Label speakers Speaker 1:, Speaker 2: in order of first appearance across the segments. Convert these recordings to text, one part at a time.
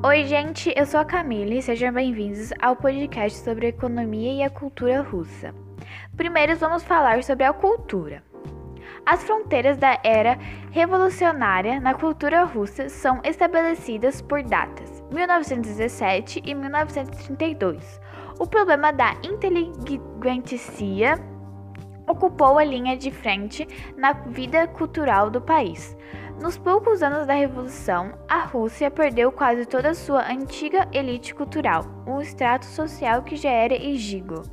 Speaker 1: Oi, gente, eu sou a Camille e sejam bem-vindos ao podcast sobre a economia e a cultura russa. Primeiro, vamos falar sobre a cultura. As fronteiras da era revolucionária na cultura russa são estabelecidas por datas 1917 e 1932. O problema da inteligência ocupou a linha de frente na vida cultural do país. Nos poucos anos da Revolução, a Rússia perdeu quase toda a sua antiga elite cultural, um extrato social que já era exíguo.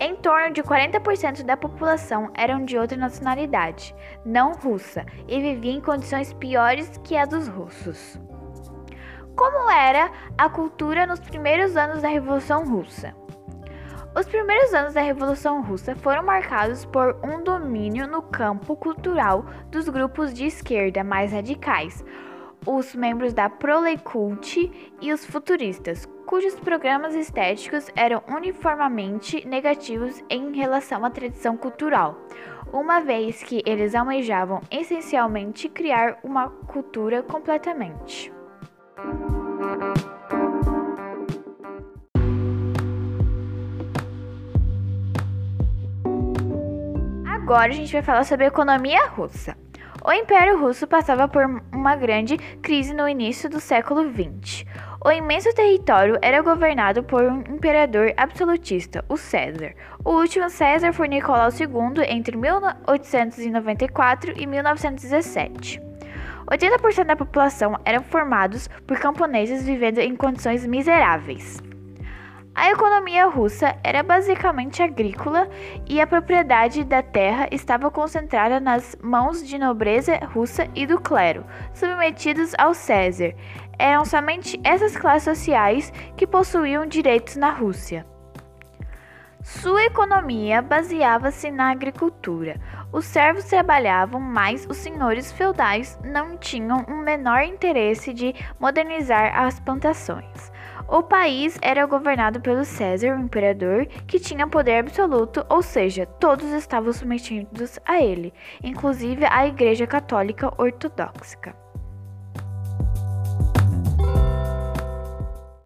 Speaker 1: Em torno de 40% da população eram de outra nacionalidade, não russa, e viviam em condições piores que a dos russos. Como era a cultura nos primeiros anos da Revolução Russa? Os primeiros anos da Revolução Russa foram marcados por um domínio no campo cultural dos grupos de esquerda mais radicais, os membros da Prolekult e os futuristas, cujos programas estéticos eram uniformemente negativos em relação à tradição cultural, uma vez que eles almejavam essencialmente criar uma cultura completamente. Agora a gente vai falar sobre a economia russa. O Império Russo passava por uma grande crise no início do século XX. O imenso território era governado por um imperador absolutista, o César. O último César foi Nicolau II entre 1894 e 1917. 80% da população eram formados por camponeses vivendo em condições miseráveis. A economia russa era basicamente agrícola e a propriedade da terra estava concentrada nas mãos de nobreza russa e do clero, submetidos ao César. Eram somente essas classes sociais que possuíam direitos na Rússia. Sua economia baseava-se na agricultura. Os servos trabalhavam, mas os senhores feudais não tinham um menor interesse de modernizar as plantações. O país era governado pelo César, o imperador, que tinha poder absoluto, ou seja, todos estavam submetidos a ele, inclusive a Igreja Católica Ortodoxa.